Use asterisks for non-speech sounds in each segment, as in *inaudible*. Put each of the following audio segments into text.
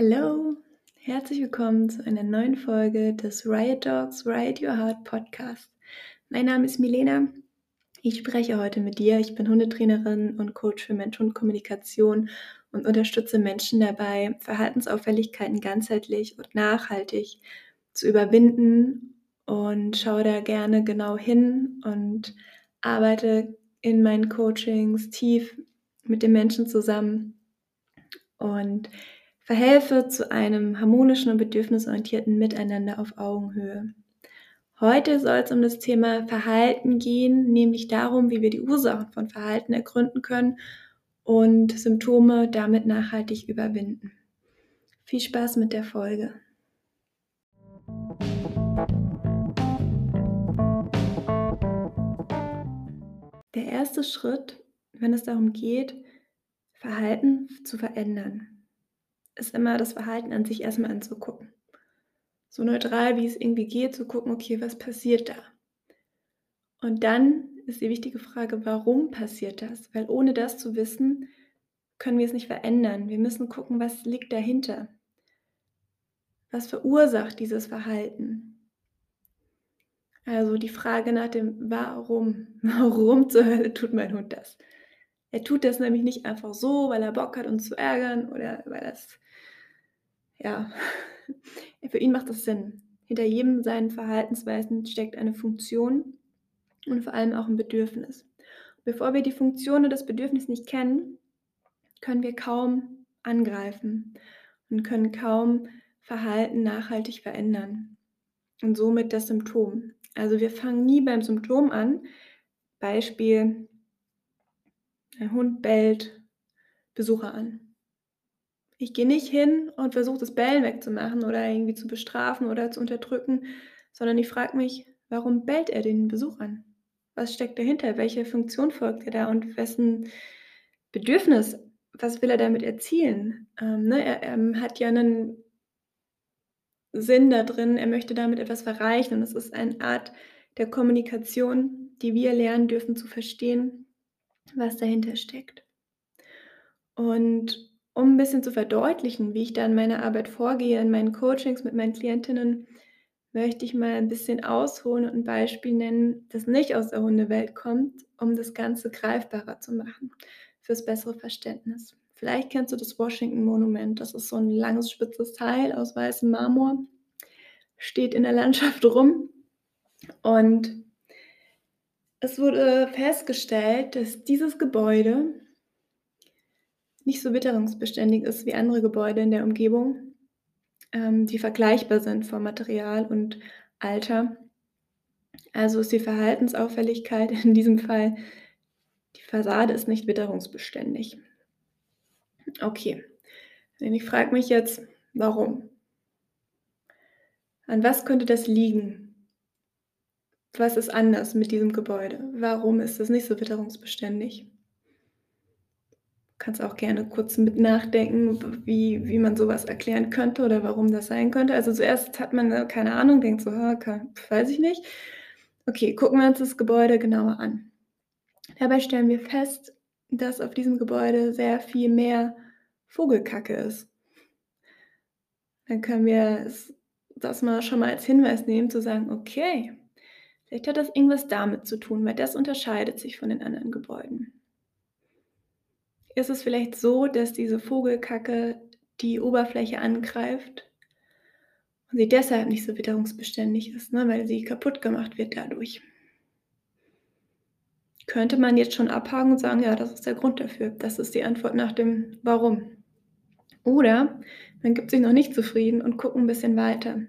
Hallo, herzlich willkommen zu einer neuen Folge des Riot Dogs Riot Your Heart Podcast. Mein Name ist Milena. Ich spreche heute mit dir. Ich bin Hundetrainerin und Coach für Mensch-Hund-Kommunikation und unterstütze Menschen dabei, Verhaltensauffälligkeiten ganzheitlich und nachhaltig zu überwinden und schaue da gerne genau hin und arbeite in meinen Coachings tief mit den Menschen zusammen und verhelfe zu einem harmonischen und bedürfnisorientierten Miteinander auf Augenhöhe. Heute soll es um das Thema Verhalten gehen, nämlich darum, wie wir die Ursachen von Verhalten ergründen können und Symptome damit nachhaltig überwinden. Viel Spaß mit der Folge. Der erste Schritt, wenn es darum geht, Verhalten zu verändern, ist immer das Verhalten an sich erstmal anzugucken. So neutral, wie es irgendwie geht, zu gucken, okay, was passiert da? Und dann ist die wichtige Frage, warum passiert das? Weil ohne das zu wissen, können wir es nicht verändern. Wir müssen gucken, was liegt dahinter. Was verursacht dieses Verhalten? Also die Frage nach dem Warum. *laughs* Warum zur Hölle tut mein Hund das? Er tut das nämlich nicht einfach so, weil er Bock hat, uns zu ärgern oder weil das ja, *laughs* für ihn macht das Sinn. Hinter jedem seinen Verhaltensweisen steckt eine Funktion und vor allem auch ein Bedürfnis. Bevor wir die Funktion oder das Bedürfnis nicht kennen, können wir kaum angreifen und können kaum Verhalten nachhaltig verändern. Und somit das Symptom. Also wir fangen nie beim Symptom an. Beispiel, ein Hund bellt Besucher an. Ich gehe nicht hin und versuche das Bellen wegzumachen oder irgendwie zu bestrafen oder zu unterdrücken, sondern ich frage mich, warum bellt er den Besuch an? Was steckt dahinter? Welche Funktion folgt er da und wessen Bedürfnis? Was will er damit erzielen? Ähm, ne, er, er hat ja einen Sinn da drin, er möchte damit etwas erreichen und es ist eine Art der Kommunikation, die wir lernen dürfen zu verstehen, was dahinter steckt. Und um ein bisschen zu verdeutlichen, wie ich da in meiner Arbeit vorgehe, in meinen Coachings mit meinen Klientinnen, möchte ich mal ein bisschen ausholen und ein Beispiel nennen, das nicht aus der Hundewelt kommt, um das Ganze greifbarer zu machen, fürs bessere Verständnis. Vielleicht kennst du das Washington Monument. Das ist so ein langes, spitzes Teil aus weißem Marmor, steht in der Landschaft rum und es wurde festgestellt, dass dieses Gebäude nicht so witterungsbeständig ist wie andere Gebäude in der Umgebung, ähm, die vergleichbar sind vom Material und Alter. Also ist die Verhaltensauffälligkeit in diesem Fall, die Fassade ist nicht witterungsbeständig. Okay, ich frage mich jetzt, warum? An was könnte das liegen? Was ist anders mit diesem Gebäude? Warum ist es nicht so witterungsbeständig? kannst auch gerne kurz mit nachdenken, wie, wie man sowas erklären könnte oder warum das sein könnte. Also zuerst hat man äh, keine Ahnung, denkt so, weiß ich nicht. Okay, gucken wir uns das Gebäude genauer an. Dabei stellen wir fest, dass auf diesem Gebäude sehr viel mehr Vogelkacke ist. Dann können wir das mal schon mal als Hinweis nehmen, zu sagen, okay, vielleicht hat das irgendwas damit zu tun, weil das unterscheidet sich von den anderen Gebäuden ist es vielleicht so, dass diese Vogelkacke die Oberfläche angreift und sie deshalb nicht so witterungsbeständig ist, ne, weil sie kaputt gemacht wird dadurch. Könnte man jetzt schon abhaken und sagen, ja, das ist der Grund dafür. Das ist die Antwort nach dem Warum. Oder man gibt sich noch nicht zufrieden und guckt ein bisschen weiter.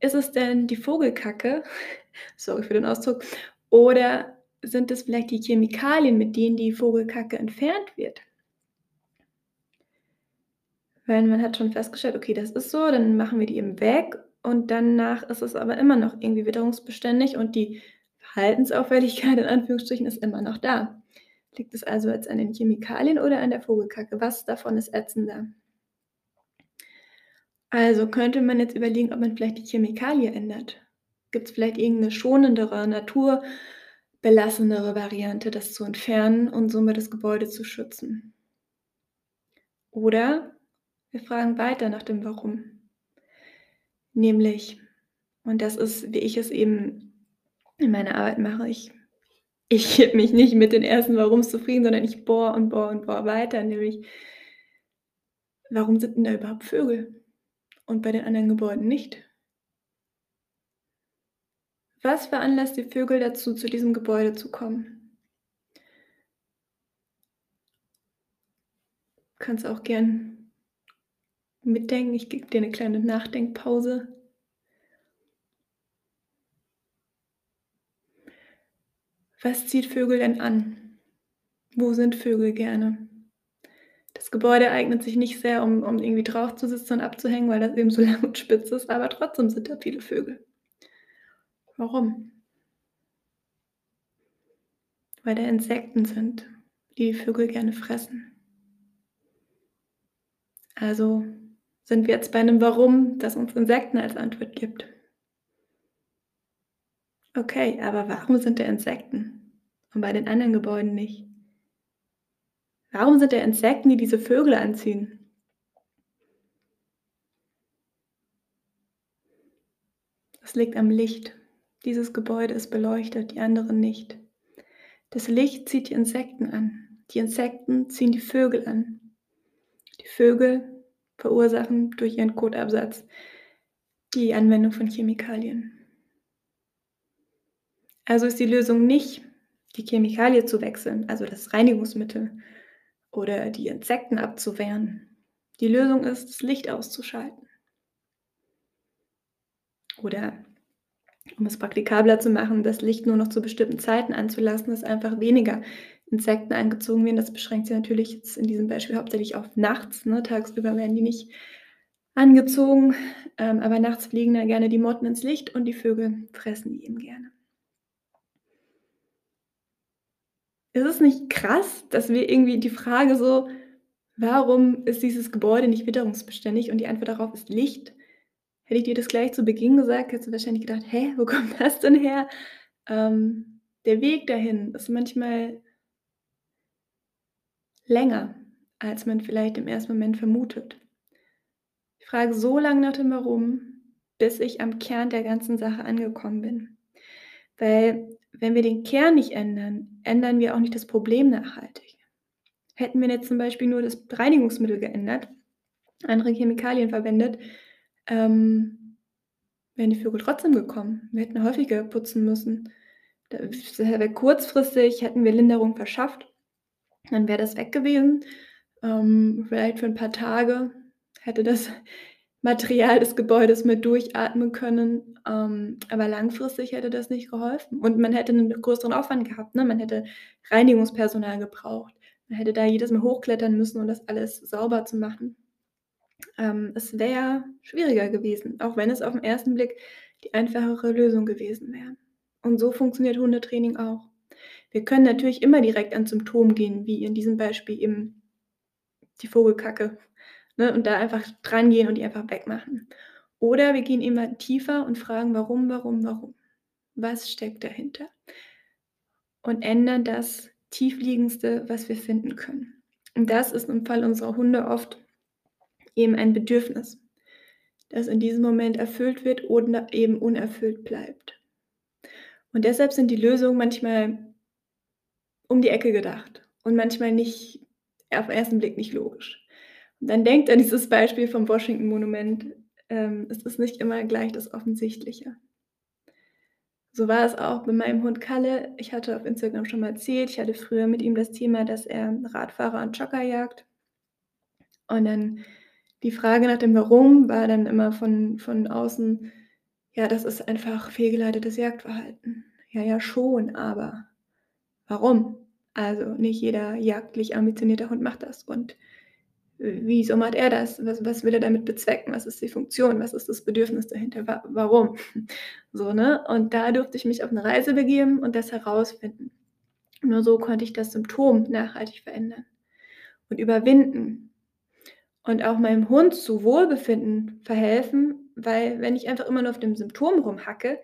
Ist es denn die Vogelkacke, *laughs* sorry für den Ausdruck, oder sind es vielleicht die Chemikalien, mit denen die Vogelkacke entfernt wird? Weil man hat schon festgestellt, okay, das ist so, dann machen wir die eben weg und danach ist es aber immer noch irgendwie witterungsbeständig und die Verhaltensauffälligkeit in Anführungsstrichen ist immer noch da. Liegt es also jetzt an den Chemikalien oder an der Vogelkacke? Was davon ist ätzender? Also könnte man jetzt überlegen, ob man vielleicht die Chemikalie ändert. Gibt es vielleicht irgendeine schonendere, belassenere Variante, das zu entfernen und somit das Gebäude zu schützen. Oder wir fragen weiter nach dem Warum. Nämlich, und das ist, wie ich es eben in meiner Arbeit mache, ich, ich gebe mich nicht mit den ersten Warums zufrieden, sondern ich bohre und bohre und bohre weiter, nämlich, warum sind denn da überhaupt Vögel und bei den anderen Gebäuden nicht? Was veranlasst die Vögel dazu, zu diesem Gebäude zu kommen? Du kannst auch gern mitdenken. Ich gebe dir eine kleine Nachdenkpause. Was zieht Vögel denn an? Wo sind Vögel gerne? Das Gebäude eignet sich nicht sehr, um, um irgendwie drauf zu sitzen und abzuhängen, weil das eben so *laughs* lang und spitz ist, aber trotzdem sind da viele Vögel. Warum? Weil da Insekten sind, die die Vögel gerne fressen. Also sind wir jetzt bei einem Warum, das uns Insekten als Antwort gibt. Okay, aber warum sind da Insekten und bei den anderen Gebäuden nicht? Warum sind da Insekten, die diese Vögel anziehen? Das liegt am Licht. Dieses Gebäude ist beleuchtet, die anderen nicht. Das Licht zieht die Insekten an. Die Insekten ziehen die Vögel an. Die Vögel verursachen durch ihren Kotabsatz die Anwendung von Chemikalien. Also ist die Lösung nicht, die Chemikalie zu wechseln, also das Reinigungsmittel oder die Insekten abzuwehren. Die Lösung ist, das Licht auszuschalten. Oder um es praktikabler zu machen, das Licht nur noch zu bestimmten Zeiten anzulassen, dass einfach weniger Insekten angezogen werden. Das beschränkt sich natürlich jetzt in diesem Beispiel hauptsächlich auf nachts. Ne? Tagsüber werden die nicht angezogen, ähm, aber nachts fliegen da gerne die Motten ins Licht und die Vögel fressen die eben gerne. Ist es nicht krass, dass wir irgendwie die Frage so, warum ist dieses Gebäude nicht witterungsbeständig? Und die Antwort darauf ist Licht. Hätte ich dir das gleich zu Beginn gesagt, hättest du wahrscheinlich gedacht, hä, wo *laughs* kommt das denn her? Ähm, der Weg dahin ist manchmal länger, als man vielleicht im ersten Moment vermutet. Ich frage so lange nach dem Warum, bis ich am Kern der ganzen Sache angekommen bin. Weil wenn wir den Kern nicht ändern, ändern wir auch nicht das Problem nachhaltig. Hätten wir jetzt zum Beispiel nur das Reinigungsmittel geändert, andere Chemikalien verwendet, ähm, wären die Vögel trotzdem gekommen. Wir hätten häufiger putzen müssen. Das wäre kurzfristig, hätten wir Linderung verschafft, dann wäre das weg gewesen. Ähm, vielleicht für ein paar Tage hätte das Material des Gebäudes mit durchatmen können, ähm, aber langfristig hätte das nicht geholfen. Und man hätte einen größeren Aufwand gehabt. Ne? Man hätte Reinigungspersonal gebraucht. Man hätte da jedes Mal hochklettern müssen, um das alles sauber zu machen. Ähm, es wäre schwieriger gewesen, auch wenn es auf den ersten Blick die einfachere Lösung gewesen wäre. Und so funktioniert Hundetraining auch. Wir können natürlich immer direkt ans Symptom gehen, wie in diesem Beispiel eben die Vogelkacke. Ne, und da einfach dran gehen und die einfach wegmachen. Oder wir gehen immer tiefer und fragen, warum, warum, warum? Was steckt dahinter? Und ändern das tiefliegendste, was wir finden können. Und das ist im Fall unserer Hunde oft eben ein Bedürfnis, das in diesem Moment erfüllt wird oder eben unerfüllt bleibt. Und deshalb sind die Lösungen manchmal um die Ecke gedacht und manchmal nicht auf den ersten Blick nicht logisch. Dann denkt an dieses Beispiel vom Washington Monument. Ähm, es ist nicht immer gleich das Offensichtliche. So war es auch bei meinem Hund Kalle. Ich hatte auf Instagram schon mal erzählt, ich hatte früher mit ihm das Thema, dass er Radfahrer und Jogger jagt. Und dann die Frage nach dem Warum war dann immer von, von außen, ja, das ist einfach fehlgeleitetes Jagdverhalten. Ja, ja, schon, aber warum? Also nicht jeder jagdlich ambitionierter Hund macht das. Und wieso macht er das? Was, was will er damit bezwecken? Was ist die Funktion? Was ist das Bedürfnis dahinter? Wa warum? *laughs* So, ne? Und da durfte ich mich auf eine Reise begeben und das herausfinden. Nur so konnte ich das Symptom nachhaltig verändern und überwinden und auch meinem Hund zu Wohlbefinden verhelfen, weil wenn ich einfach immer nur auf dem Symptom rumhacke,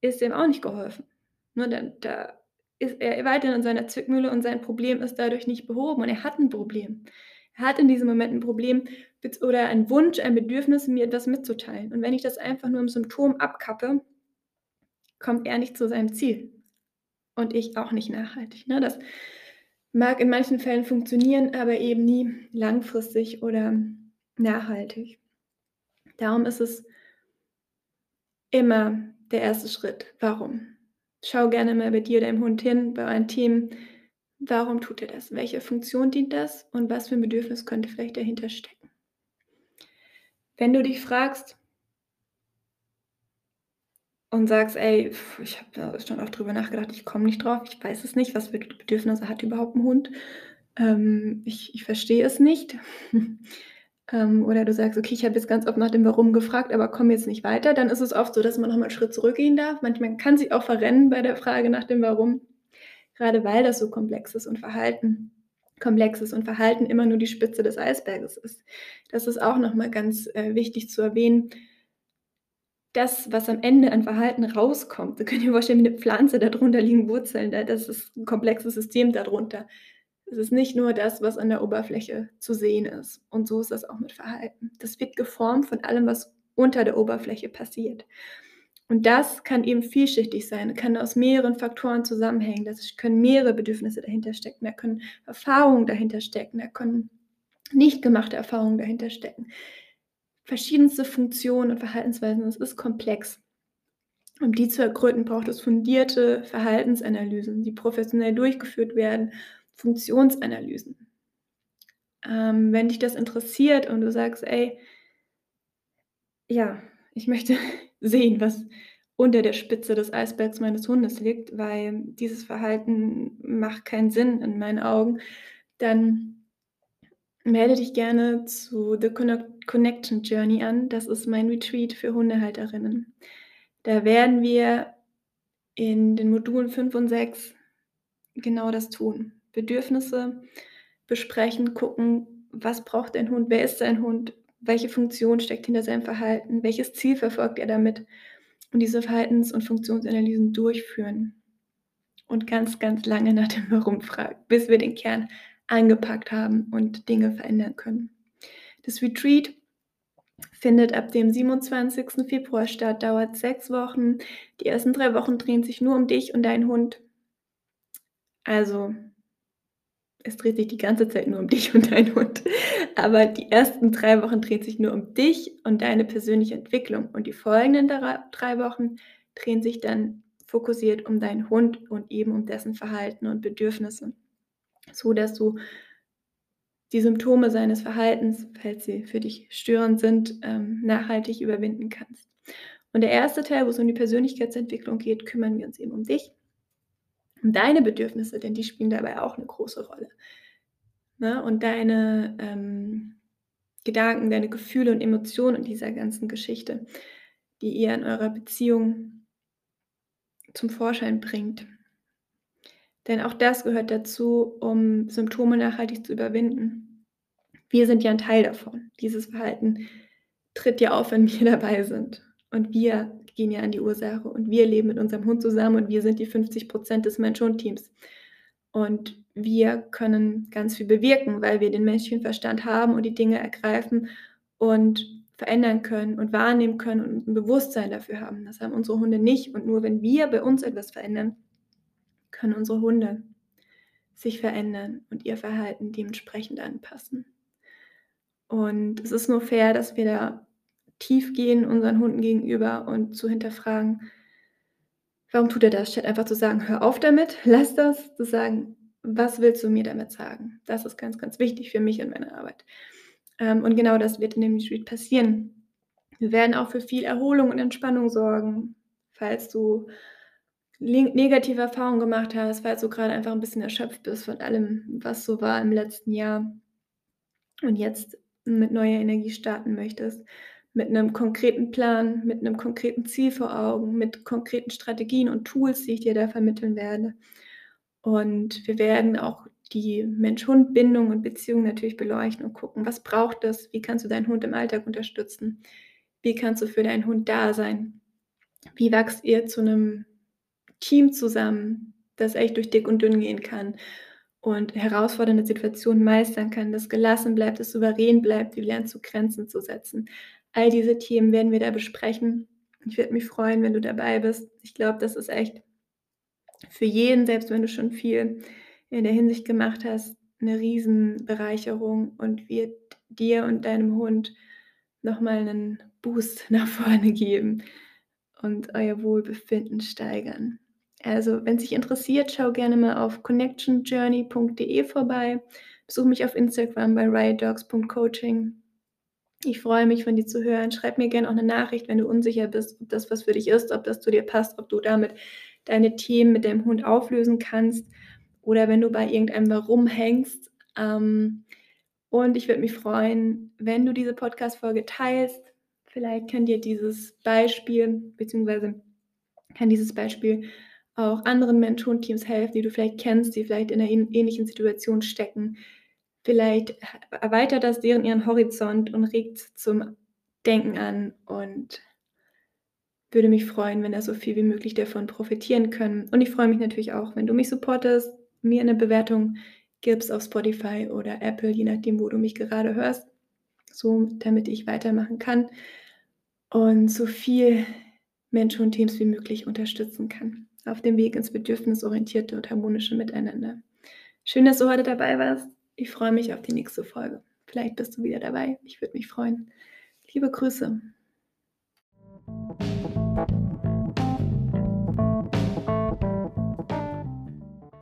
ist dem auch nicht geholfen. Ne, da, da ist er weiterhin in seiner Zwickmühle und sein Problem ist dadurch nicht behoben und er hat ein Problem. Hat in diesem Moment ein Problem oder einen Wunsch, ein Bedürfnis, mir etwas mitzuteilen. Und wenn ich das einfach nur im Symptom abkappe, kommt er nicht zu seinem Ziel. Und ich auch nicht nachhaltig. Ne? Das mag in manchen Fällen funktionieren, aber eben nie langfristig oder nachhaltig. Darum ist es immer der erste Schritt. Warum? Schau gerne mal bei dir, deinem Hund hin, bei euren Team. Warum tut er das? Welche Funktion dient das? Und was für ein Bedürfnis könnte vielleicht dahinter stecken? Wenn du dich fragst und sagst, ey, ich habe schon oft drüber nachgedacht, ich komme nicht drauf, ich weiß es nicht, was für Bedürfnisse hat überhaupt ein Hund? Ähm, ich, ich verstehe es nicht. *laughs* ähm, oder du sagst, okay, ich habe jetzt ganz oft nach dem Warum gefragt, aber komme jetzt nicht weiter, dann ist es oft so, dass man nochmal einen Schritt zurückgehen darf. Manchmal kann sich auch verrennen bei der Frage nach dem Warum, gerade weil das so komplex ist und Verhalten komplex und Verhalten immer nur die Spitze des Eisberges ist. Das ist auch nochmal ganz äh, wichtig zu erwähnen. Das, was am Ende an Verhalten rauskommt, da könnt ihr vorstellen, wie eine Pflanze, darunter liegen Wurzeln, das ist ein komplexes System darunter. Es ist nicht nur das, was an der Oberfläche zu sehen ist. Und so ist das auch mit Verhalten. Das wird geformt von allem, was unter der Oberfläche passiert. Und das kann eben vielschichtig sein, kann aus mehreren Faktoren zusammenhängen. Das können mehrere Bedürfnisse dahinter stecken, da können Erfahrungen dahinter stecken, da können nicht gemachte Erfahrungen dahinter stecken. Verschiedenste Funktionen und Verhaltensweisen, es ist komplex. Um die zu ergründen, braucht es fundierte Verhaltensanalysen, die professionell durchgeführt werden Funktionsanalysen. Ähm, wenn dich das interessiert und du sagst, ey, ja, ich möchte sehen, was unter der Spitze des Eisbergs meines Hundes liegt, weil dieses Verhalten macht keinen Sinn in meinen Augen, dann melde dich gerne zu The Connection Journey an. Das ist mein Retreat für Hundehalterinnen. Da werden wir in den Modulen 5 und 6 genau das tun. Bedürfnisse besprechen, gucken, was braucht dein Hund, wer ist dein Hund, welche Funktion steckt hinter seinem Verhalten, welches Ziel verfolgt er damit und diese Verhaltens- und Funktionsanalysen durchführen und ganz, ganz lange nach dem Warum fragen, bis wir den Kern angepackt haben und Dinge verändern können. Das Retreat findet ab dem 27. Februar statt, dauert sechs Wochen. Die ersten drei Wochen drehen sich nur um dich und deinen Hund. Also es dreht sich die ganze Zeit nur um dich und deinen Hund. Aber die ersten drei Wochen dreht sich nur um dich und deine persönliche Entwicklung. Und die folgenden drei Wochen drehen sich dann fokussiert um deinen Hund und eben um dessen Verhalten und Bedürfnisse. So dass du die Symptome seines Verhaltens, falls sie für dich störend sind, ähm, nachhaltig überwinden kannst. Und der erste Teil, wo es um die Persönlichkeitsentwicklung geht, kümmern wir uns eben um dich deine Bedürfnisse, denn die spielen dabei auch eine große Rolle. Ne? Und deine ähm, Gedanken, deine Gefühle und Emotionen in dieser ganzen Geschichte, die ihr in eurer Beziehung zum Vorschein bringt. Denn auch das gehört dazu, um Symptome nachhaltig zu überwinden. Wir sind ja ein Teil davon. Dieses Verhalten tritt ja auf, wenn wir *laughs* dabei sind. Und wir gehen ja an die Ursache und wir leben mit unserem Hund zusammen und wir sind die 50 Prozent des Mensch-Hund-Teams. Und wir können ganz viel bewirken, weil wir den menschlichen Verstand haben und die Dinge ergreifen und verändern können und wahrnehmen können und ein Bewusstsein dafür haben. Das haben unsere Hunde nicht. Und nur wenn wir bei uns etwas verändern, können unsere Hunde sich verändern und ihr Verhalten dementsprechend anpassen. Und es ist nur fair, dass wir da tief gehen unseren Hunden gegenüber und zu hinterfragen, warum tut er das, statt einfach zu sagen, hör auf damit, *laughs* lass das, zu sagen, was willst du mir damit sagen? Das ist ganz, ganz wichtig für mich und meine Arbeit. Ähm, und genau das wird in dem Retreat passieren. Wir werden auch für viel Erholung und Entspannung sorgen, falls du negative Erfahrungen gemacht hast, falls du gerade einfach ein bisschen erschöpft bist von allem, was so war im letzten Jahr und jetzt mit neuer Energie starten möchtest mit einem konkreten Plan, mit einem konkreten Ziel vor Augen, mit konkreten Strategien und Tools, die ich dir da vermitteln werde. Und wir werden auch die Mensch-Hund-Bindung und Beziehung natürlich beleuchten und gucken, was braucht es, wie kannst du deinen Hund im Alltag unterstützen, wie kannst du für deinen Hund da sein, wie wächst ihr zu einem Team zusammen, das echt durch dick und dünn gehen kann und herausfordernde Situationen meistern kann, das gelassen bleibt, das souverän bleibt, wie lernt zu Grenzen zu setzen. All diese Themen werden wir da besprechen. Ich würde mich freuen, wenn du dabei bist. Ich glaube, das ist echt für jeden, selbst wenn du schon viel in der Hinsicht gemacht hast, eine Riesenbereicherung und wird dir und deinem Hund nochmal einen Boost *laughs* nach vorne geben und euer Wohlbefinden steigern. Also, wenn es dich interessiert, schau gerne mal auf connectionjourney.de vorbei. Besuch mich auf Instagram bei riotdogs.coaching. Ich freue mich, von dir zu hören. Schreib mir gerne auch eine Nachricht, wenn du unsicher bist, ob das was für dich ist, ob das zu dir passt, ob du damit deine Themen mit deinem Hund auflösen kannst oder wenn du bei irgendeinem Warum hängst. Ähm, und ich würde mich freuen, wenn du diese Podcast-Folge teilst. Vielleicht kann dir dieses Beispiel, beziehungsweise kann dieses Beispiel auch anderen Mentorenteams helfen, die du vielleicht kennst, die vielleicht in einer ähnlichen Situation stecken. Vielleicht erweitert das deren ihren Horizont und regt zum Denken an und würde mich freuen, wenn da so viel wie möglich davon profitieren können. Und ich freue mich natürlich auch, wenn du mich supportest, mir eine Bewertung gibst auf Spotify oder Apple, je nachdem, wo du mich gerade hörst, so damit ich weitermachen kann und so viel Menschen und Teams wie möglich unterstützen kann auf dem Weg ins bedürfnisorientierte und harmonische Miteinander. Schön, dass du heute dabei warst. Ich freue mich auf die nächste Folge. Vielleicht bist du wieder dabei. Ich würde mich freuen. Liebe Grüße.